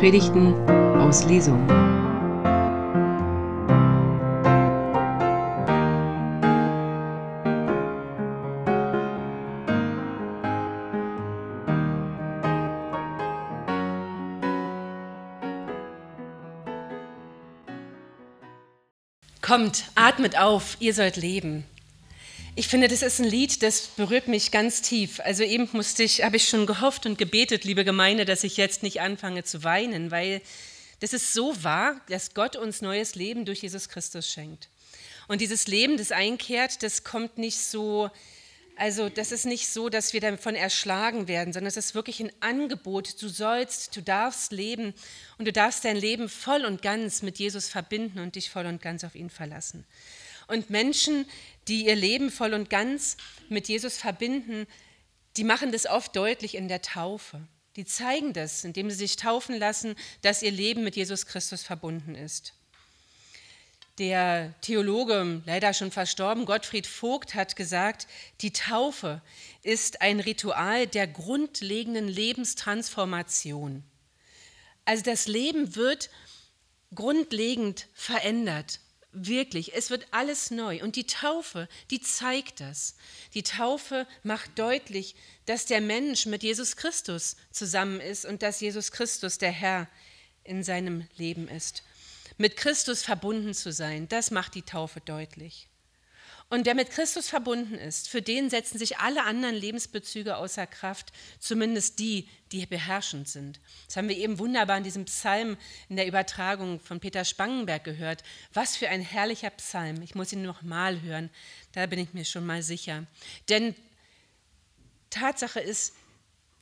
Predigten aus Lesung. Kommt, atmet auf, ihr sollt leben. Ich finde, das ist ein Lied, das berührt mich ganz tief. Also eben musste ich, habe ich schon gehofft und gebetet, liebe Gemeinde, dass ich jetzt nicht anfange zu weinen, weil das ist so wahr, dass Gott uns neues Leben durch Jesus Christus schenkt. Und dieses Leben, das einkehrt, das kommt nicht so, also das ist nicht so, dass wir davon erschlagen werden, sondern es ist wirklich ein Angebot. Du sollst, du darfst leben und du darfst dein Leben voll und ganz mit Jesus verbinden und dich voll und ganz auf ihn verlassen. Und Menschen, die ihr Leben voll und ganz mit Jesus verbinden, die machen das oft deutlich in der Taufe. Die zeigen das, indem sie sich taufen lassen, dass ihr Leben mit Jesus Christus verbunden ist. Der Theologe, leider schon verstorben, Gottfried Vogt, hat gesagt, die Taufe ist ein Ritual der grundlegenden Lebenstransformation. Also das Leben wird grundlegend verändert. Wirklich, es wird alles neu. Und die Taufe, die zeigt das. Die Taufe macht deutlich, dass der Mensch mit Jesus Christus zusammen ist und dass Jesus Christus der Herr in seinem Leben ist. Mit Christus verbunden zu sein, das macht die Taufe deutlich. Und der mit Christus verbunden ist, für den setzen sich alle anderen Lebensbezüge außer Kraft, zumindest die, die beherrschend sind. Das haben wir eben wunderbar in diesem Psalm in der Übertragung von Peter Spangenberg gehört. Was für ein herrlicher Psalm. Ich muss ihn noch mal hören, da bin ich mir schon mal sicher. Denn Tatsache ist,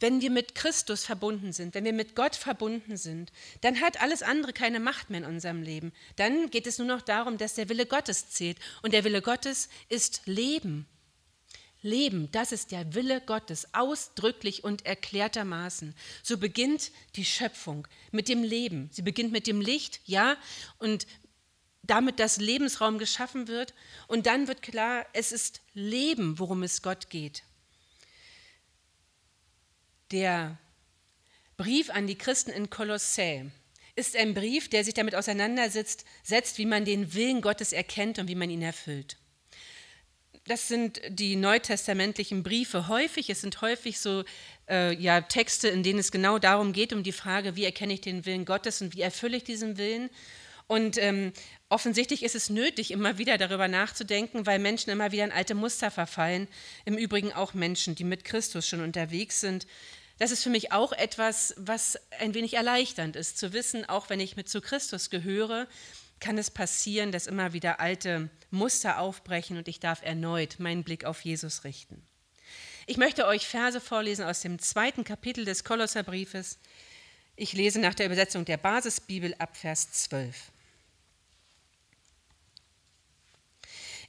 wenn wir mit Christus verbunden sind, wenn wir mit Gott verbunden sind, dann hat alles andere keine Macht mehr in unserem Leben. Dann geht es nur noch darum, dass der Wille Gottes zählt. Und der Wille Gottes ist Leben. Leben, das ist der Wille Gottes, ausdrücklich und erklärtermaßen. So beginnt die Schöpfung mit dem Leben. Sie beginnt mit dem Licht, ja, und damit das Lebensraum geschaffen wird. Und dann wird klar, es ist Leben, worum es Gott geht. Der Brief an die Christen in Kolossä ist ein Brief, der sich damit auseinandersetzt, setzt, wie man den Willen Gottes erkennt und wie man ihn erfüllt. Das sind die neutestamentlichen Briefe häufig. Es sind häufig so äh, ja, Texte, in denen es genau darum geht, um die Frage, wie erkenne ich den Willen Gottes und wie erfülle ich diesen Willen. Und ähm, offensichtlich ist es nötig, immer wieder darüber nachzudenken, weil Menschen immer wieder in alte Muster verfallen. Im Übrigen auch Menschen, die mit Christus schon unterwegs sind, das ist für mich auch etwas, was ein wenig erleichternd ist, zu wissen, auch wenn ich mit zu Christus gehöre, kann es passieren, dass immer wieder alte Muster aufbrechen und ich darf erneut meinen Blick auf Jesus richten. Ich möchte euch Verse vorlesen aus dem zweiten Kapitel des Kolosserbriefes. Ich lese nach der Übersetzung der Basisbibel ab Vers 12.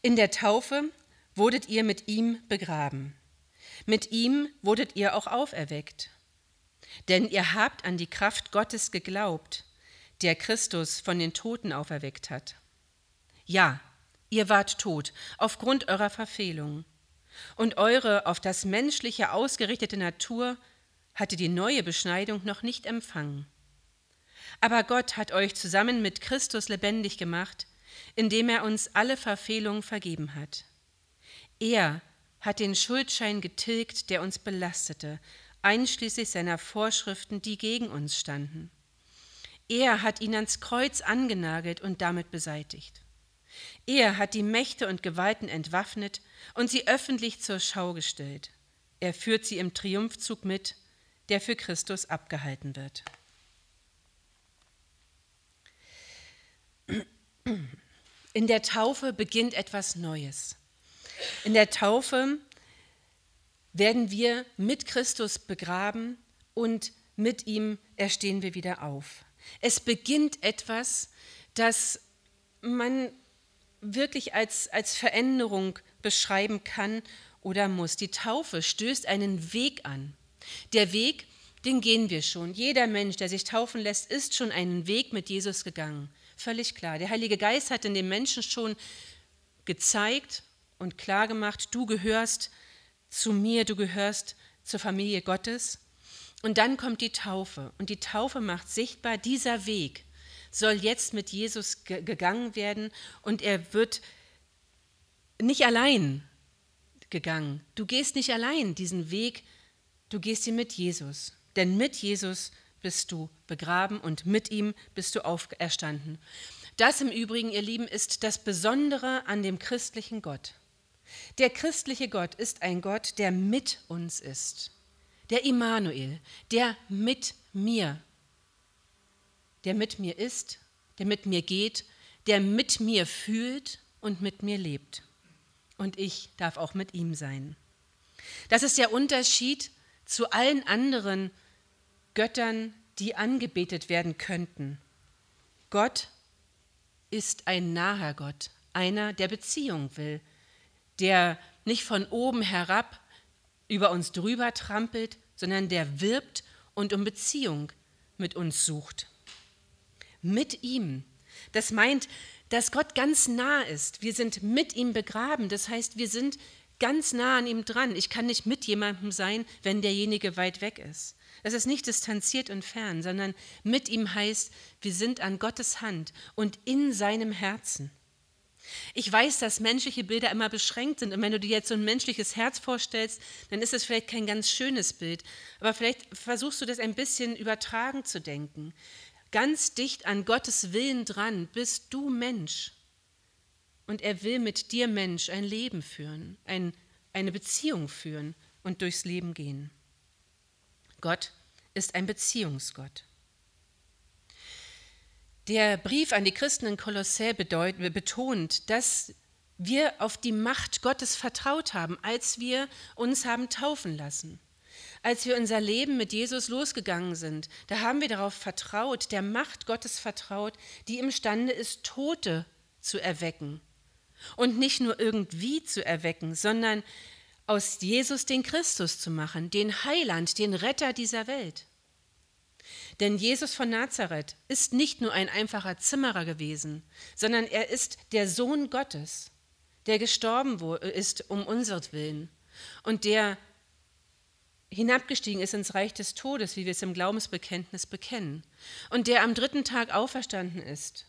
In der Taufe wurdet ihr mit ihm begraben mit ihm wurdet ihr auch auferweckt. Denn ihr habt an die Kraft Gottes geglaubt, der Christus von den Toten auferweckt hat. Ja, ihr wart tot aufgrund eurer Verfehlung. Und eure auf das Menschliche ausgerichtete Natur hatte die neue Beschneidung noch nicht empfangen. Aber Gott hat euch zusammen mit Christus lebendig gemacht, indem er uns alle Verfehlungen vergeben hat. Er hat den Schuldschein getilgt, der uns belastete, einschließlich seiner Vorschriften, die gegen uns standen. Er hat ihn ans Kreuz angenagelt und damit beseitigt. Er hat die Mächte und Gewalten entwaffnet und sie öffentlich zur Schau gestellt. Er führt sie im Triumphzug mit, der für Christus abgehalten wird. In der Taufe beginnt etwas Neues. In der Taufe werden wir mit Christus begraben und mit ihm erstehen wir wieder auf. Es beginnt etwas, das man wirklich als, als Veränderung beschreiben kann oder muss. Die Taufe stößt einen Weg an. Der Weg, den gehen wir schon. Jeder Mensch, der sich taufen lässt, ist schon einen Weg mit Jesus gegangen. Völlig klar. Der Heilige Geist hat in dem Menschen schon gezeigt, und klargemacht, du gehörst zu mir, du gehörst zur Familie Gottes. Und dann kommt die Taufe. Und die Taufe macht sichtbar, dieser Weg soll jetzt mit Jesus gegangen werden und er wird nicht allein gegangen. Du gehst nicht allein diesen Weg, du gehst ihn mit Jesus. Denn mit Jesus bist du begraben und mit ihm bist du auferstanden. Das im Übrigen, ihr Lieben, ist das Besondere an dem christlichen Gott. Der christliche Gott ist ein Gott, der mit uns ist. Der Immanuel, der mit mir, der mit mir ist, der mit mir geht, der mit mir fühlt und mit mir lebt. Und ich darf auch mit ihm sein. Das ist der Unterschied zu allen anderen Göttern, die angebetet werden könnten. Gott ist ein naher Gott, einer, der Beziehung will, der nicht von oben herab über uns drüber trampelt, sondern der wirbt und um Beziehung mit uns sucht. Mit ihm. Das meint, dass Gott ganz nah ist. Wir sind mit ihm begraben. Das heißt, wir sind ganz nah an ihm dran. Ich kann nicht mit jemandem sein, wenn derjenige weit weg ist. Das ist nicht distanziert und fern, sondern mit ihm heißt, wir sind an Gottes Hand und in seinem Herzen. Ich weiß, dass menschliche Bilder immer beschränkt sind und wenn du dir jetzt so ein menschliches Herz vorstellst, dann ist es vielleicht kein ganz schönes Bild, aber vielleicht versuchst du das ein bisschen übertragen zu denken. Ganz dicht an Gottes Willen dran bist du Mensch und er will mit dir Mensch ein Leben führen, ein, eine Beziehung führen und durchs Leben gehen. Gott ist ein Beziehungsgott. Der Brief an die Christen in Kolossä betont, dass wir auf die Macht Gottes vertraut haben, als wir uns haben taufen lassen. Als wir unser Leben mit Jesus losgegangen sind, da haben wir darauf vertraut, der Macht Gottes vertraut, die imstande ist, Tote zu erwecken. Und nicht nur irgendwie zu erwecken, sondern aus Jesus den Christus zu machen, den Heiland, den Retter dieser Welt. Denn Jesus von Nazareth ist nicht nur ein einfacher Zimmerer gewesen, sondern er ist der Sohn Gottes, der gestorben ist um unseretwillen und der hinabgestiegen ist ins Reich des Todes, wie wir es im Glaubensbekenntnis bekennen, und der am dritten Tag auferstanden ist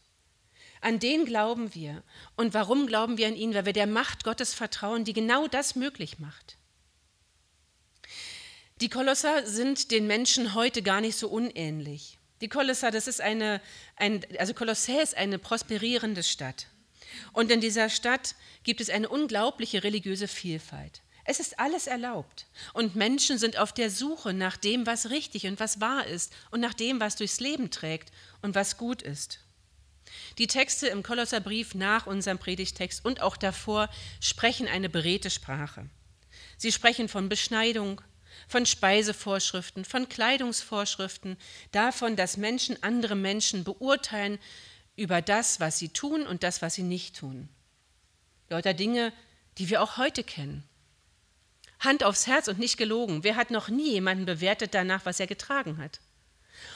an den glauben wir. Und warum glauben wir an ihn? Weil wir der Macht Gottes vertrauen, die genau das möglich macht. Die Kolosser sind den Menschen heute gar nicht so unähnlich. Die Kolosser, das ist eine, ein, also Kolossä ist eine prosperierende Stadt. Und in dieser Stadt gibt es eine unglaubliche religiöse Vielfalt. Es ist alles erlaubt. Und Menschen sind auf der Suche nach dem, was richtig und was wahr ist und nach dem, was durchs Leben trägt und was gut ist. Die Texte im Kolosserbrief nach unserem Predigtext und auch davor sprechen eine beredte Sprache. Sie sprechen von Beschneidung, von Speisevorschriften, von Kleidungsvorschriften, davon, dass Menschen andere Menschen beurteilen über das, was sie tun und das, was sie nicht tun. Lauter Dinge, die wir auch heute kennen. Hand aufs Herz und nicht gelogen. Wer hat noch nie jemanden bewertet danach, was er getragen hat?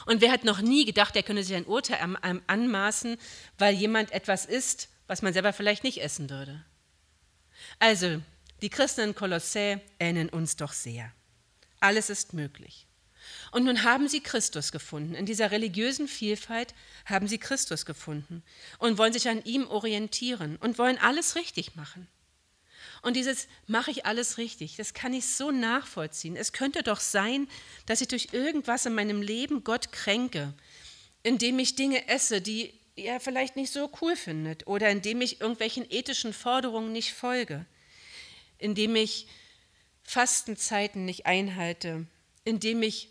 Und wer hat noch nie gedacht, er könne sich ein Urteil anmaßen, weil jemand etwas isst, was man selber vielleicht nicht essen würde? Also, die Christen in Kolossä ähneln uns doch sehr. Alles ist möglich. Und nun haben sie Christus gefunden. In dieser religiösen Vielfalt haben sie Christus gefunden und wollen sich an ihm orientieren und wollen alles richtig machen. Und dieses mache ich alles richtig, das kann ich so nachvollziehen. Es könnte doch sein, dass ich durch irgendwas in meinem Leben Gott kränke, indem ich Dinge esse, die er vielleicht nicht so cool findet oder indem ich irgendwelchen ethischen Forderungen nicht folge, indem ich Fastenzeiten nicht einhalte, indem ich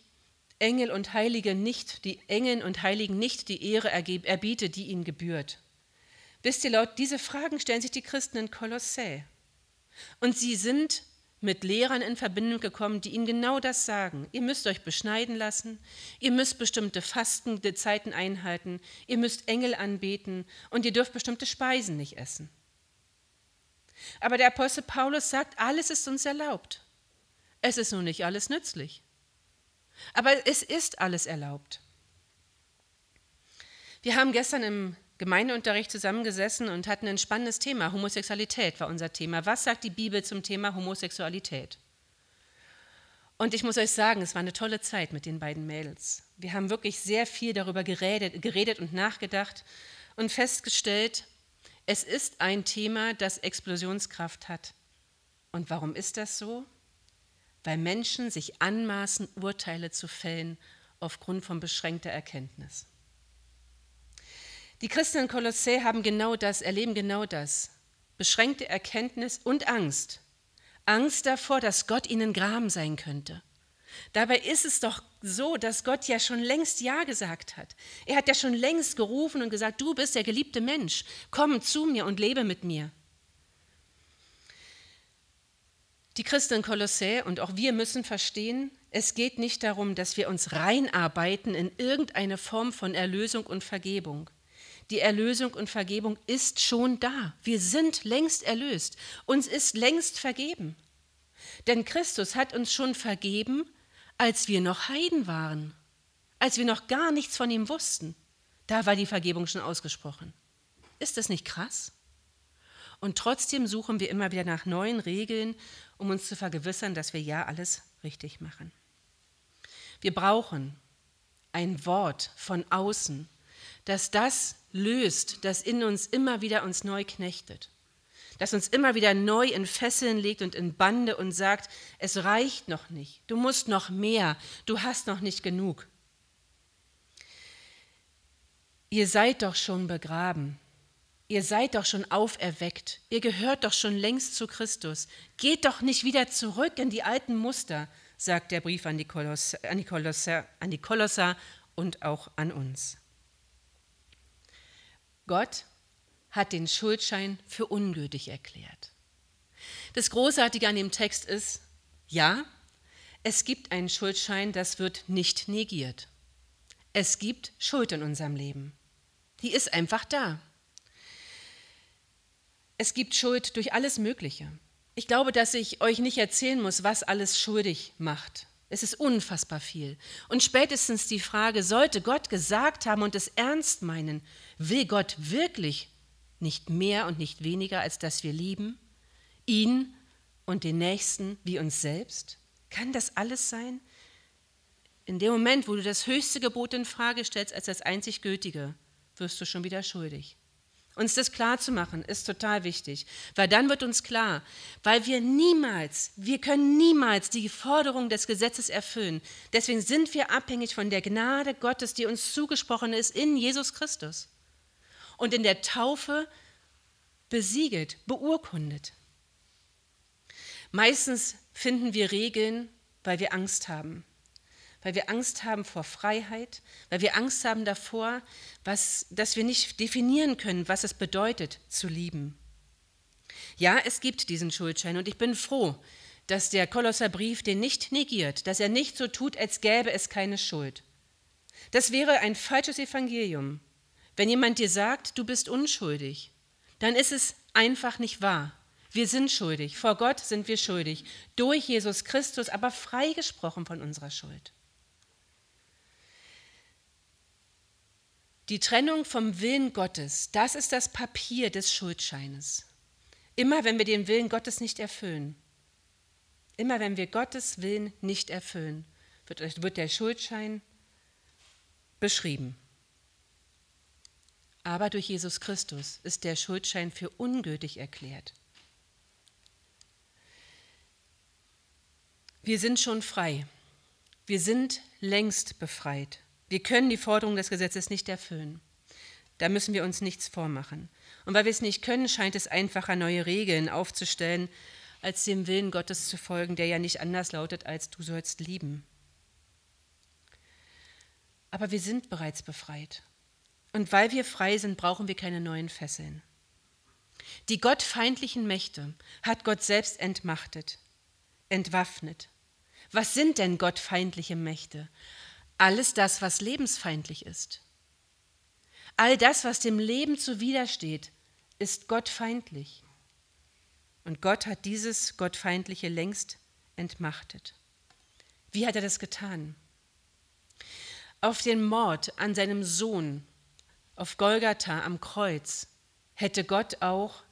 Engel und Heilige nicht, die Engeln und Heiligen nicht die Ehre erbiete, die ihnen gebührt. Wisst ihr, laut diese Fragen stellen sich die Christen in Kolossä. Und sie sind mit Lehrern in Verbindung gekommen, die ihnen genau das sagen. Ihr müsst euch beschneiden lassen, ihr müsst bestimmte Fastenzeiten einhalten, ihr müsst Engel anbeten und ihr dürft bestimmte Speisen nicht essen. Aber der Apostel Paulus sagt, alles ist uns erlaubt. Es ist nun nicht alles nützlich. Aber es ist alles erlaubt. Wir haben gestern im Gemeindeunterricht zusammengesessen und hatten ein spannendes Thema. Homosexualität war unser Thema. Was sagt die Bibel zum Thema Homosexualität? Und ich muss euch sagen, es war eine tolle Zeit mit den beiden Mädels. Wir haben wirklich sehr viel darüber geredet, geredet und nachgedacht und festgestellt, es ist ein Thema, das Explosionskraft hat. Und warum ist das so? Weil Menschen sich anmaßen, Urteile zu fällen aufgrund von beschränkter Erkenntnis. Die Christen in Kolossä haben genau das, erleben genau das. Beschränkte Erkenntnis und Angst. Angst davor, dass Gott ihnen Gram sein könnte. Dabei ist es doch so, dass Gott ja schon längst Ja gesagt hat. Er hat ja schon längst gerufen und gesagt, du bist der geliebte Mensch, komm zu mir und lebe mit mir. Die Christen in Kolossä und auch wir müssen verstehen, es geht nicht darum, dass wir uns reinarbeiten in irgendeine Form von Erlösung und Vergebung. Die Erlösung und Vergebung ist schon da. Wir sind längst erlöst. Uns ist längst vergeben. Denn Christus hat uns schon vergeben, als wir noch Heiden waren, als wir noch gar nichts von ihm wussten. Da war die Vergebung schon ausgesprochen. Ist das nicht krass? Und trotzdem suchen wir immer wieder nach neuen Regeln, um uns zu vergewissern, dass wir ja alles richtig machen. Wir brauchen ein Wort von außen, dass das löst, das in uns immer wieder uns neu knechtet, das uns immer wieder neu in Fesseln legt und in Bande und sagt, es reicht noch nicht, du musst noch mehr, du hast noch nicht genug. Ihr seid doch schon begraben, ihr seid doch schon auferweckt, ihr gehört doch schon längst zu Christus, geht doch nicht wieder zurück in die alten Muster, sagt der Brief an die Kolosser, an die Kolosser, an die Kolosser und auch an uns. Gott hat den Schuldschein für ungültig erklärt. Das Großartige an dem Text ist, ja, es gibt einen Schuldschein, das wird nicht negiert. Es gibt Schuld in unserem Leben. Die ist einfach da. Es gibt Schuld durch alles Mögliche. Ich glaube, dass ich euch nicht erzählen muss, was alles schuldig macht. Es ist unfassbar viel. Und spätestens die Frage, sollte Gott gesagt haben und es ernst meinen, will Gott wirklich nicht mehr und nicht weniger, als dass wir lieben? Ihn und den Nächsten wie uns selbst? Kann das alles sein? In dem Moment, wo du das höchste Gebot in Frage stellst als das einzig Gültige, wirst du schon wieder schuldig. Uns das klar zu machen, ist total wichtig, weil dann wird uns klar, weil wir niemals, wir können niemals die Forderung des Gesetzes erfüllen. Deswegen sind wir abhängig von der Gnade Gottes, die uns zugesprochen ist in Jesus Christus und in der Taufe besiegelt, beurkundet. Meistens finden wir Regeln, weil wir Angst haben weil wir Angst haben vor Freiheit, weil wir Angst haben davor, was, dass wir nicht definieren können, was es bedeutet zu lieben. Ja, es gibt diesen Schuldschein und ich bin froh, dass der Kolosserbrief den nicht negiert, dass er nicht so tut, als gäbe es keine Schuld. Das wäre ein falsches Evangelium. Wenn jemand dir sagt, du bist unschuldig, dann ist es einfach nicht wahr. Wir sind schuldig, vor Gott sind wir schuldig, durch Jesus Christus aber freigesprochen von unserer Schuld. Die Trennung vom Willen Gottes, das ist das Papier des Schuldscheines. Immer wenn wir den Willen Gottes nicht erfüllen, immer wenn wir Gottes Willen nicht erfüllen, wird, wird der Schuldschein beschrieben. Aber durch Jesus Christus ist der Schuldschein für ungültig erklärt. Wir sind schon frei. Wir sind längst befreit. Wir können die Forderungen des Gesetzes nicht erfüllen. Da müssen wir uns nichts vormachen. Und weil wir es nicht können, scheint es einfacher, neue Regeln aufzustellen, als dem Willen Gottes zu folgen, der ja nicht anders lautet, als du sollst lieben. Aber wir sind bereits befreit. Und weil wir frei sind, brauchen wir keine neuen Fesseln. Die gottfeindlichen Mächte hat Gott selbst entmachtet, entwaffnet. Was sind denn gottfeindliche Mächte? Alles das, was lebensfeindlich ist. All das, was dem Leben zuwidersteht, ist gottfeindlich. Und Gott hat dieses Gottfeindliche längst entmachtet. Wie hat er das getan? Auf den Mord an seinem Sohn auf Golgatha am Kreuz hätte Gott auch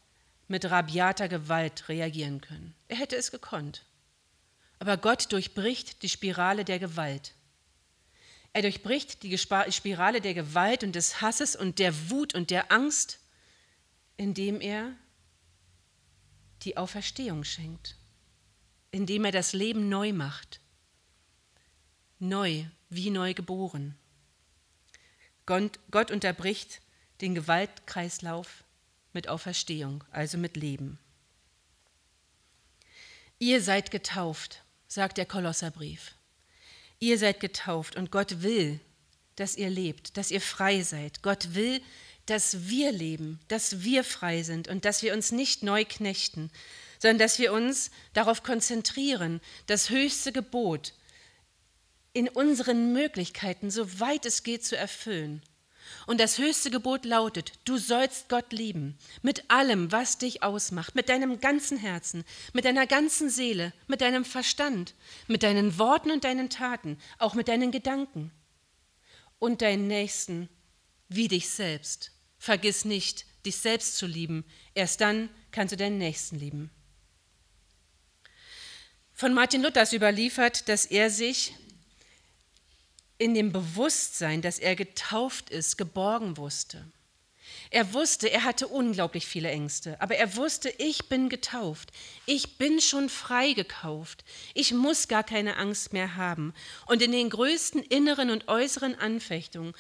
mit rabiater Gewalt reagieren können. Er hätte es gekonnt. Aber Gott durchbricht die Spirale der Gewalt. Er durchbricht die Spirale der Gewalt und des Hasses und der Wut und der Angst, indem er die Auferstehung schenkt, indem er das Leben neu macht. Neu, wie neu geboren. Gott unterbricht den Gewaltkreislauf mit Auferstehung, also mit Leben. Ihr seid getauft, sagt der Kolosserbrief. Ihr seid getauft und Gott will, dass ihr lebt, dass ihr frei seid. Gott will, dass wir leben, dass wir frei sind und dass wir uns nicht neu knechten, sondern dass wir uns darauf konzentrieren, das höchste Gebot in unseren Möglichkeiten, soweit es geht, zu erfüllen. Und das höchste Gebot lautet, du sollst Gott lieben, mit allem, was dich ausmacht, mit deinem ganzen Herzen, mit deiner ganzen Seele, mit deinem Verstand, mit deinen Worten und deinen Taten, auch mit deinen Gedanken. Und deinen Nächsten wie dich selbst. Vergiss nicht, dich selbst zu lieben. Erst dann kannst du deinen Nächsten lieben. Von Martin Luther ist überliefert, dass er sich in dem Bewusstsein, dass er getauft ist, geborgen wusste. Er wusste, er hatte unglaublich viele Ängste, aber er wusste, ich bin getauft, ich bin schon freigekauft, ich muss gar keine Angst mehr haben. Und in den größten inneren und äußeren Anfechtungen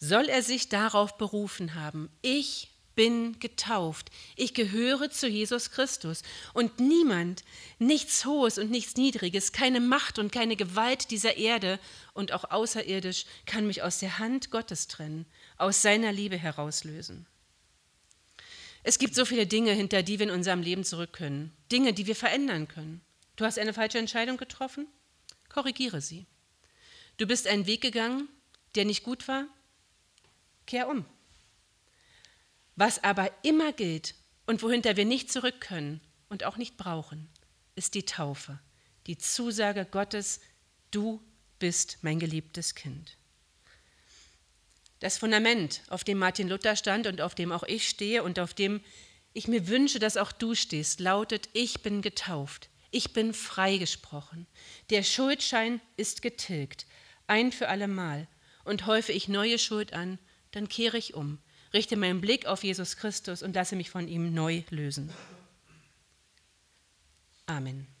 soll er sich darauf berufen haben, ich bin getauft. Ich gehöre zu Jesus Christus. Und niemand, nichts Hohes und nichts Niedriges, keine Macht und keine Gewalt dieser Erde und auch außerirdisch kann mich aus der Hand Gottes trennen, aus seiner Liebe herauslösen. Es gibt so viele Dinge, hinter die wir in unserem Leben zurück können. Dinge, die wir verändern können. Du hast eine falsche Entscheidung getroffen? Korrigiere sie. Du bist einen Weg gegangen, der nicht gut war? Kehr um. Was aber immer gilt und wohinter wir nicht zurück können und auch nicht brauchen, ist die Taufe, die Zusage Gottes, du bist mein geliebtes Kind. Das Fundament, auf dem Martin Luther stand und auf dem auch ich stehe und auf dem ich mir wünsche, dass auch du stehst, lautet, ich bin getauft, ich bin freigesprochen. Der Schuldschein ist getilgt, ein für allemal. Und häufe ich neue Schuld an, dann kehre ich um richte meinen Blick auf Jesus Christus und lasse mich von ihm neu lösen. Amen.